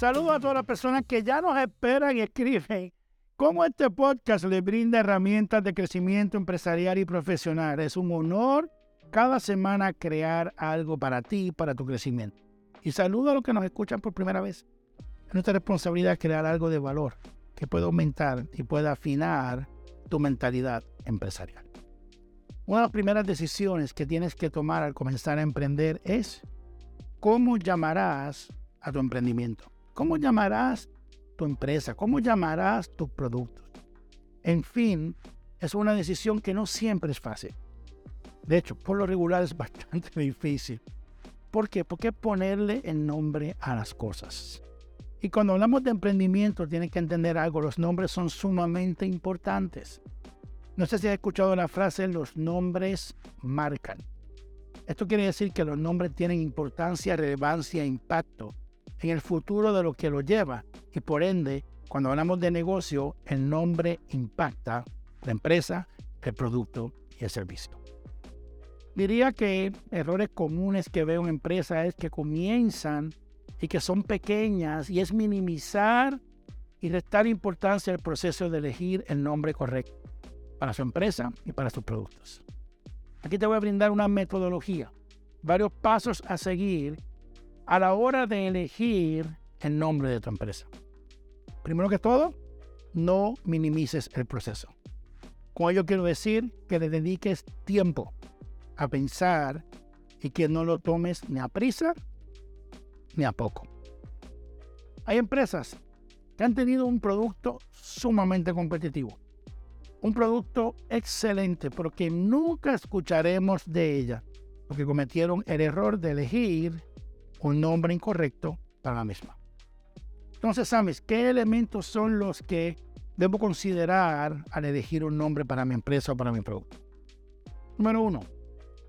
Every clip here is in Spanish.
Saludos a todas las personas que ya nos esperan y escriben cómo este podcast les brinda herramientas de crecimiento empresarial y profesional. Es un honor cada semana crear algo para ti para tu crecimiento. Y saludo a los que nos escuchan por primera vez. Es nuestra responsabilidad crear algo de valor que pueda aumentar y pueda afinar tu mentalidad empresarial. Una de las primeras decisiones que tienes que tomar al comenzar a emprender es cómo llamarás a tu emprendimiento. ¿Cómo llamarás tu empresa? ¿Cómo llamarás tus productos? En fin, es una decisión que no siempre es fácil. De hecho, por lo regular es bastante difícil. ¿Por qué? Porque ponerle el nombre a las cosas. Y cuando hablamos de emprendimiento, tienes que entender algo, los nombres son sumamente importantes. No sé si has escuchado la frase, los nombres marcan. Esto quiere decir que los nombres tienen importancia, relevancia impacto en el futuro de lo que lo lleva. Y por ende, cuando hablamos de negocio, el nombre impacta la empresa, el producto y el servicio. Diría que errores comunes que veo en empresas es que comienzan y que son pequeñas y es minimizar y restar importancia al proceso de elegir el nombre correcto para su empresa y para sus productos. Aquí te voy a brindar una metodología, varios pasos a seguir a la hora de elegir el nombre de tu empresa. Primero que todo, no minimices el proceso. Con ello quiero decir que le dediques tiempo a pensar y que no lo tomes ni a prisa ni a poco. Hay empresas que han tenido un producto sumamente competitivo, un producto excelente, porque nunca escucharemos de ella, porque cometieron el error de elegir un nombre incorrecto para la misma. Entonces, ¿sabes qué elementos son los que debo considerar al elegir un nombre para mi empresa o para mi producto? Número uno,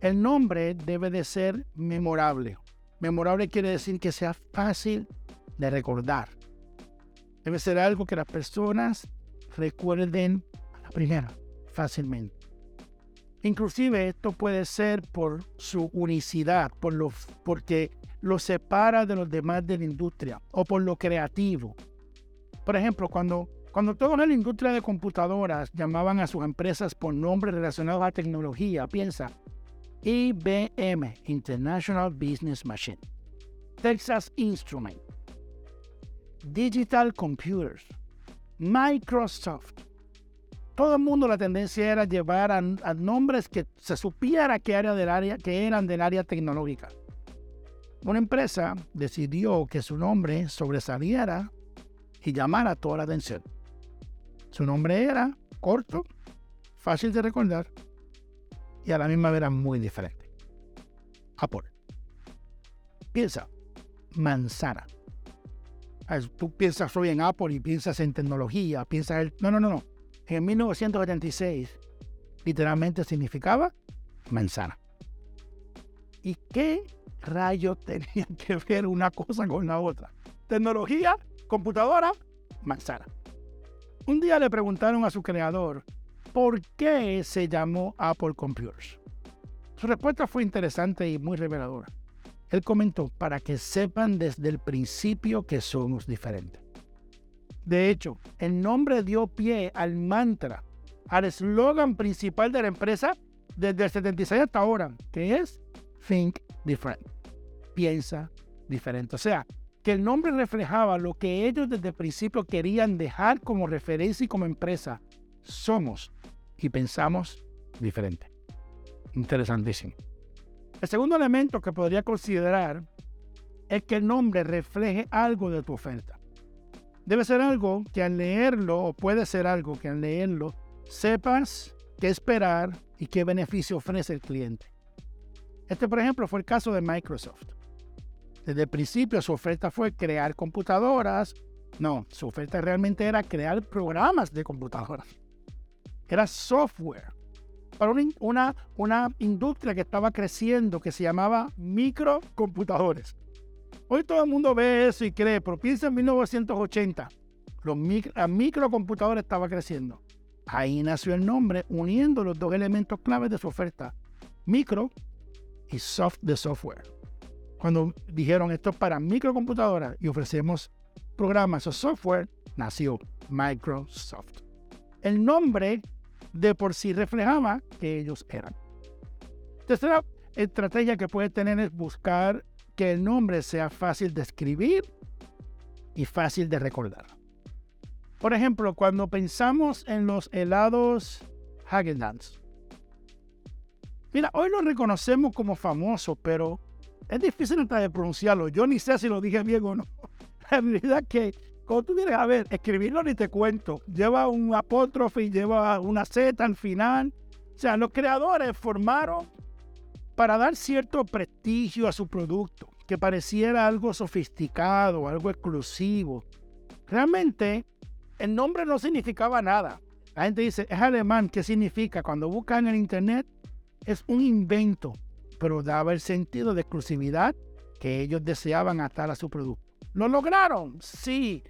el nombre debe de ser memorable. Memorable quiere decir que sea fácil de recordar. Debe ser algo que las personas recuerden a la primera, fácilmente. Inclusive esto puede ser por su unicidad, por lo, porque lo separa de los demás de la industria o por lo creativo. Por ejemplo, cuando, cuando todos en la industria de computadoras llamaban a sus empresas por nombres relacionados a tecnología, piensa, IBM, International Business Machine, Texas Instrument, Digital Computers, Microsoft. Todo el mundo la tendencia era llevar a, nombres que se supiera que, del área, que eran del área tecnológica. Una empresa decidió que su nombre sobresaliera y llamara toda la atención. Su nombre era corto, fácil de recordar y a la misma vez era muy diferente. Apple. Piensa, manzana. Tú piensas hoy en Apple y piensas en tecnología, piensas el... No, no, no, no. En 1976 literalmente significaba manzana. ¿Y qué rayos tenían que ver una cosa con la otra? Tecnología, computadora, manzana. Un día le preguntaron a su creador por qué se llamó Apple Computers. Su respuesta fue interesante y muy reveladora. Él comentó, para que sepan desde el principio que somos diferentes. De hecho, el nombre dio pie al mantra, al eslogan principal de la empresa desde el 76 hasta ahora, que es Think Different. Piensa diferente. O sea, que el nombre reflejaba lo que ellos desde el principio querían dejar como referencia y como empresa. Somos y pensamos diferente. Interesantísimo. El segundo elemento que podría considerar es que el nombre refleje algo de tu oferta. Debe ser algo que al leerlo, o puede ser algo que al leerlo, sepas qué esperar y qué beneficio ofrece el cliente. Este, por ejemplo, fue el caso de Microsoft. Desde el principio su oferta fue crear computadoras. No, su oferta realmente era crear programas de computadoras era software para una, una, industria que estaba creciendo que se llamaba microcomputadores. Hoy todo el mundo ve eso y cree, pero piensa en 1980, los micro, la microcomputadora estaba creciendo. Ahí nació el nombre uniendo los dos elementos claves de su oferta, micro y soft de software. Cuando dijeron esto es para microcomputadoras y ofrecemos programas o software, nació Microsoft. El nombre de por sí reflejaba que ellos eran. Tercera estrategia que puedes tener es buscar que el nombre sea fácil de escribir y fácil de recordar. Por ejemplo, cuando pensamos en los helados Häagen-Dazs. Mira, hoy lo reconocemos como famoso, pero es difícil hasta de pronunciarlo. Yo ni sé si lo dije bien o no. La realidad que cuando tú vienes a ver, escribirlo ni te cuento. Lleva un apóstrofe lleva una Z al final. O sea, los creadores formaron para dar cierto prestigio a su producto, que pareciera algo sofisticado, algo exclusivo. Realmente, el nombre no significaba nada. La gente dice, es alemán, ¿qué significa? Cuando buscan en internet, es un invento, pero daba el sentido de exclusividad que ellos deseaban atar a su producto. ¿Lo lograron? Sí,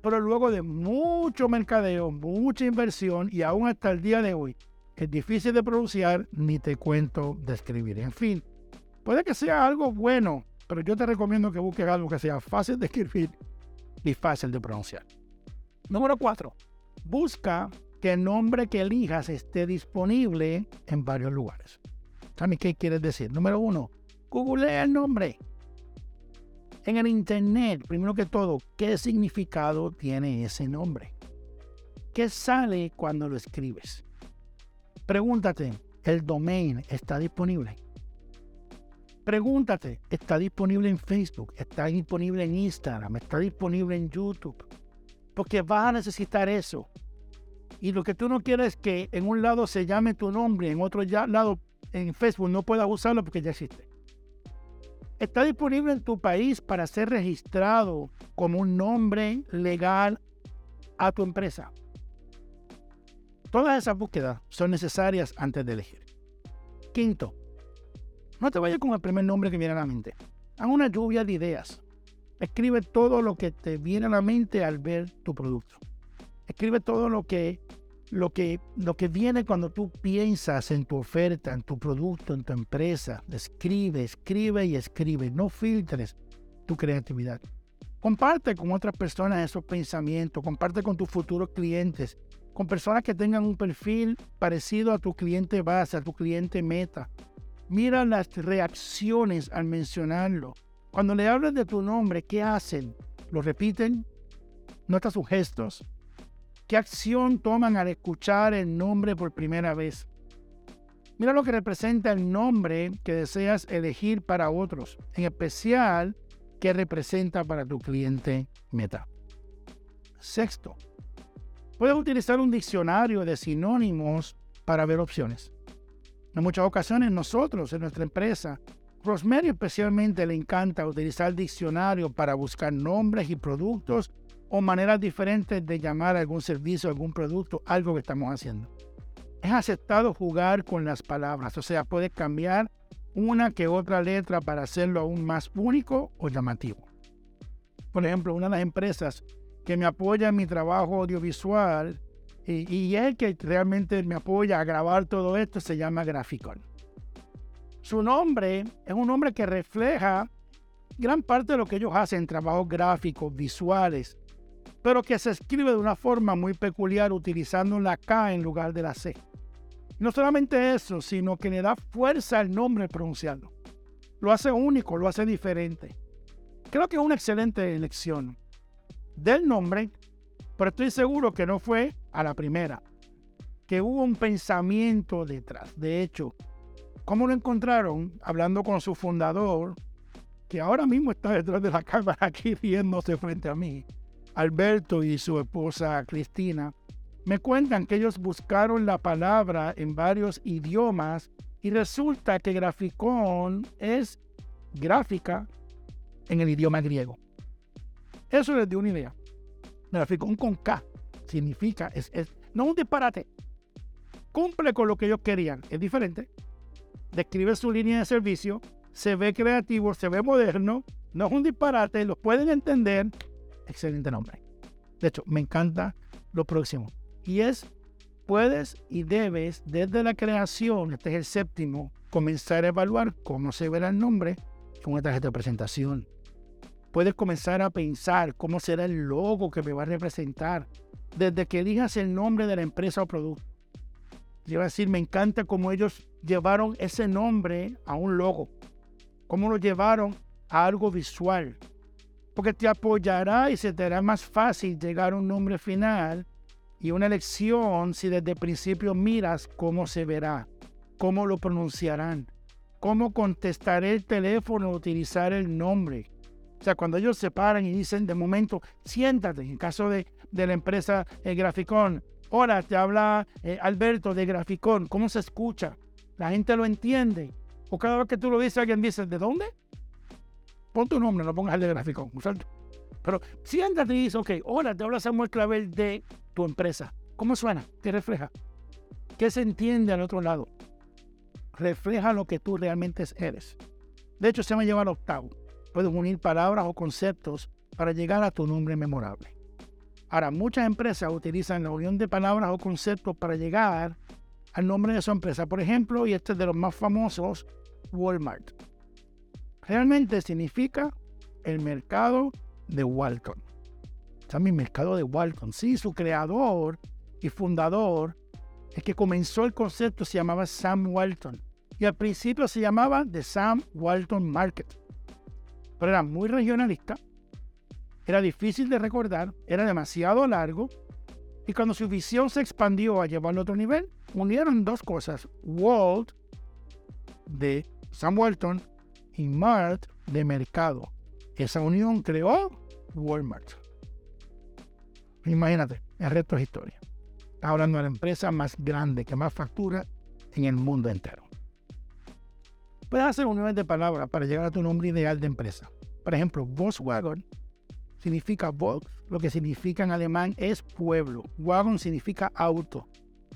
pero luego de mucho mercadeo, mucha inversión y aún hasta el día de hoy, es difícil de pronunciar ni te cuento de escribir. En fin, puede que sea algo bueno, pero yo te recomiendo que busques algo que sea fácil de escribir y fácil de pronunciar. Número 4. Busca que el nombre que elijas esté disponible en varios lugares. ¿Sabes qué quieres decir? Número uno, google el nombre. En el Internet, primero que todo, ¿qué significado tiene ese nombre? ¿Qué sale cuando lo escribes? Pregúntate, ¿el domain está disponible? Pregúntate, ¿está disponible en Facebook? ¿Está disponible en Instagram? ¿Está disponible en YouTube? Porque vas a necesitar eso y lo que tú no quieres es que en un lado se llame tu nombre, en otro lado en Facebook no puedas usarlo porque ya existe. Está disponible en tu país para ser registrado como un nombre legal a tu empresa. Todas esas búsquedas son necesarias antes de elegir. Quinto, no te vayas con el primer nombre que viene a la mente. Haz una lluvia de ideas. Escribe todo lo que te viene a la mente al ver tu producto. Escribe todo lo que, lo, que, lo que viene cuando tú piensas en tu oferta, en tu producto, en tu empresa. Escribe, escribe y escribe. No filtres tu creatividad. Comparte con otras personas esos pensamientos. Comparte con tus futuros clientes. Con personas que tengan un perfil parecido a tu cliente base, a tu cliente meta. Mira las reacciones al mencionarlo. Cuando le hablas de tu nombre, ¿qué hacen? ¿Lo repiten? Nota sus gestos. ¿Qué acción toman al escuchar el nombre por primera vez? Mira lo que representa el nombre que deseas elegir para otros, en especial qué representa para tu cliente meta. Sexto, puedes utilizar un diccionario de sinónimos para ver opciones. En muchas ocasiones nosotros, en nuestra empresa, Rosemary especialmente le encanta utilizar diccionario para buscar nombres y productos o maneras diferentes de llamar algún servicio, algún producto, algo que estamos haciendo. Es aceptado jugar con las palabras, o sea, puedes cambiar una que otra letra para hacerlo aún más único o llamativo. Por ejemplo, una de las empresas que me apoya en mi trabajo audiovisual y, y es que realmente me apoya a grabar todo esto se llama Graphicon. Su nombre es un nombre que refleja gran parte de lo que ellos hacen, trabajos gráficos, visuales, pero que se escribe de una forma muy peculiar utilizando la K en lugar de la C. No solamente eso, sino que le da fuerza al nombre pronunciarlo. Lo hace único, lo hace diferente. Creo que es una excelente elección del nombre, pero estoy seguro que no fue a la primera, que hubo un pensamiento detrás. De hecho, ¿cómo lo encontraron? Hablando con su fundador, que ahora mismo está detrás de la cámara aquí riéndose frente a mí. Alberto y su esposa Cristina, me cuentan que ellos buscaron la palabra en varios idiomas y resulta que graficón es gráfica en el idioma griego. Eso les dio una idea. Graficón con K significa, es, es un disparate, cumple con lo que ellos querían. Es diferente. Describe su línea de servicio, se ve creativo, se ve moderno, no es un disparate, lo pueden entender excelente nombre. De hecho, me encanta lo próximo. Y es, puedes y debes desde la creación, este es el séptimo, comenzar a evaluar cómo se verá el nombre con una tarjeta de presentación. Puedes comenzar a pensar cómo será el logo que me va a representar desde que elijas el nombre de la empresa o producto. Yo a decir, me encanta cómo ellos llevaron ese nombre a un logo, cómo lo llevaron a algo visual, porque te apoyará y se te hará más fácil llegar a un nombre final y una elección si desde el principio miras cómo se verá, cómo lo pronunciarán, cómo contestaré el teléfono utilizar el nombre. O sea, cuando ellos se paran y dicen de momento, siéntate, en caso de, de la empresa el Graficón, hola, te habla eh, Alberto de Graficón, ¿cómo se escucha? La gente lo entiende. O cada vez que tú lo dices, alguien dice, ¿de dónde? Pon tu nombre, no pongas el de Graficón. Pero siéntate y dice, ok, hola, te habla Samuel Clavel de tu empresa. ¿Cómo suena? ¿Qué refleja? ¿Qué se entiende al otro lado? Refleja lo que tú realmente eres. De hecho, se me lleva al octavo. Puedes unir palabras o conceptos para llegar a tu nombre memorable. Ahora, muchas empresas utilizan la unión de palabras o conceptos para llegar al nombre de su empresa. Por ejemplo, y este es de los más famosos, Walmart. Realmente significa el mercado de Walton mi mercado de Walton. Sí, su creador y fundador es que comenzó el concepto, se llamaba Sam Walton. Y al principio se llamaba The Sam Walton Market. Pero era muy regionalista, era difícil de recordar, era demasiado largo. Y cuando su visión se expandió a llevarlo a otro nivel, unieron dos cosas. Walt de Sam Walton y Mart de mercado. Esa unión creó Walmart. Imagínate, el resto es historia. Estás hablando de la empresa más grande que más factura en el mundo entero. Puedes hacer uniones de palabras para llegar a tu nombre ideal de empresa. Por ejemplo, Volkswagen significa Volks, lo que significa en alemán es pueblo. Wagon significa auto.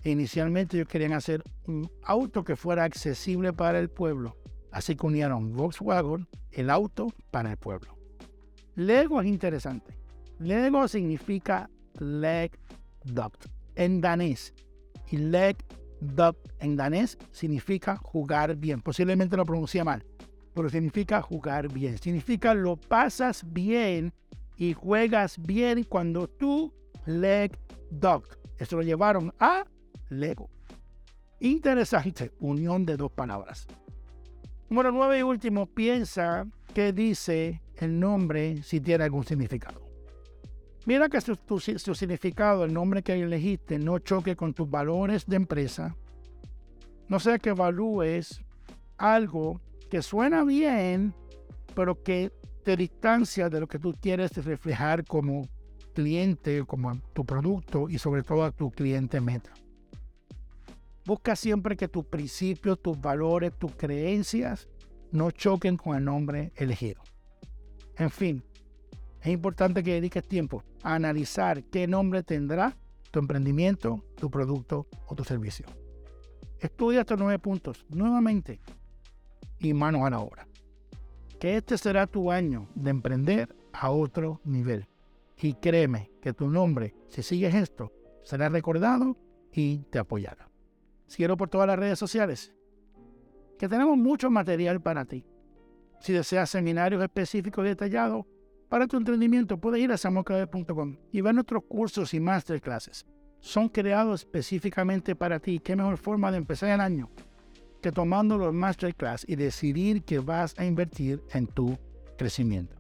Inicialmente ellos querían hacer un auto que fuera accesible para el pueblo. Así que unieron Volkswagen, el auto, para el pueblo. Lego es interesante. Lego significa leg duct en danés. Y leg duct en danés significa jugar bien. Posiblemente lo pronuncia mal, pero significa jugar bien. Significa lo pasas bien y juegas bien cuando tú leg duct. Eso lo llevaron a Lego. Interesante unión de dos palabras. Número nueve y último, piensa qué dice el nombre si tiene algún significado. Mira que su, significado, el nombre que elegiste, no choque con tus valores de empresa. No sea que evalúes algo que suena bien, pero que te distancia de lo que tú quieres reflejar como cliente, como tu producto y sobre todo a tu cliente meta. Busca siempre que tus principios, tus valores, tus creencias no choquen con el nombre elegido. En fin, es importante que dediques tiempo a analizar qué nombre tendrá tu emprendimiento, tu producto o tu servicio. Estudia estos nueve puntos nuevamente y manos a la obra. Que este será tu año de emprender a otro nivel. Y créeme que tu nombre, si sigues esto, será recordado y te apoyará. Síguelo por todas las redes sociales, que tenemos mucho material para ti. Si deseas seminarios específicos y detallados, para tu entendimiento puedes ir a samuelclave.com y ver nuestros cursos y masterclasses. Son creados específicamente para ti. ¿Qué mejor forma de empezar el año que tomando los masterclass y decidir que vas a invertir en tu crecimiento?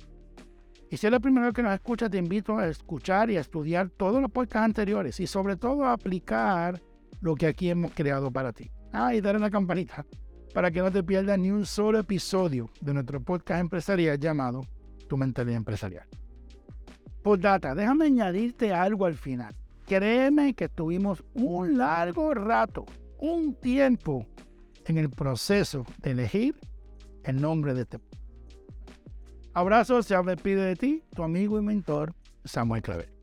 Y si es la primera vez que nos escuchas, te invito a escuchar y a estudiar todos los podcasts anteriores y sobre todo a aplicar lo que aquí hemos creado para ti. Ah, y darle la campanita para que no te pierdas ni un solo episodio de nuestro podcast empresarial llamado tu mentalidad empresarial. data, déjame añadirte algo al final. Créeme que tuvimos un largo rato, un tiempo en el proceso de elegir el nombre de este. Abrazos, se despide de ti, tu amigo y mentor Samuel Clavel.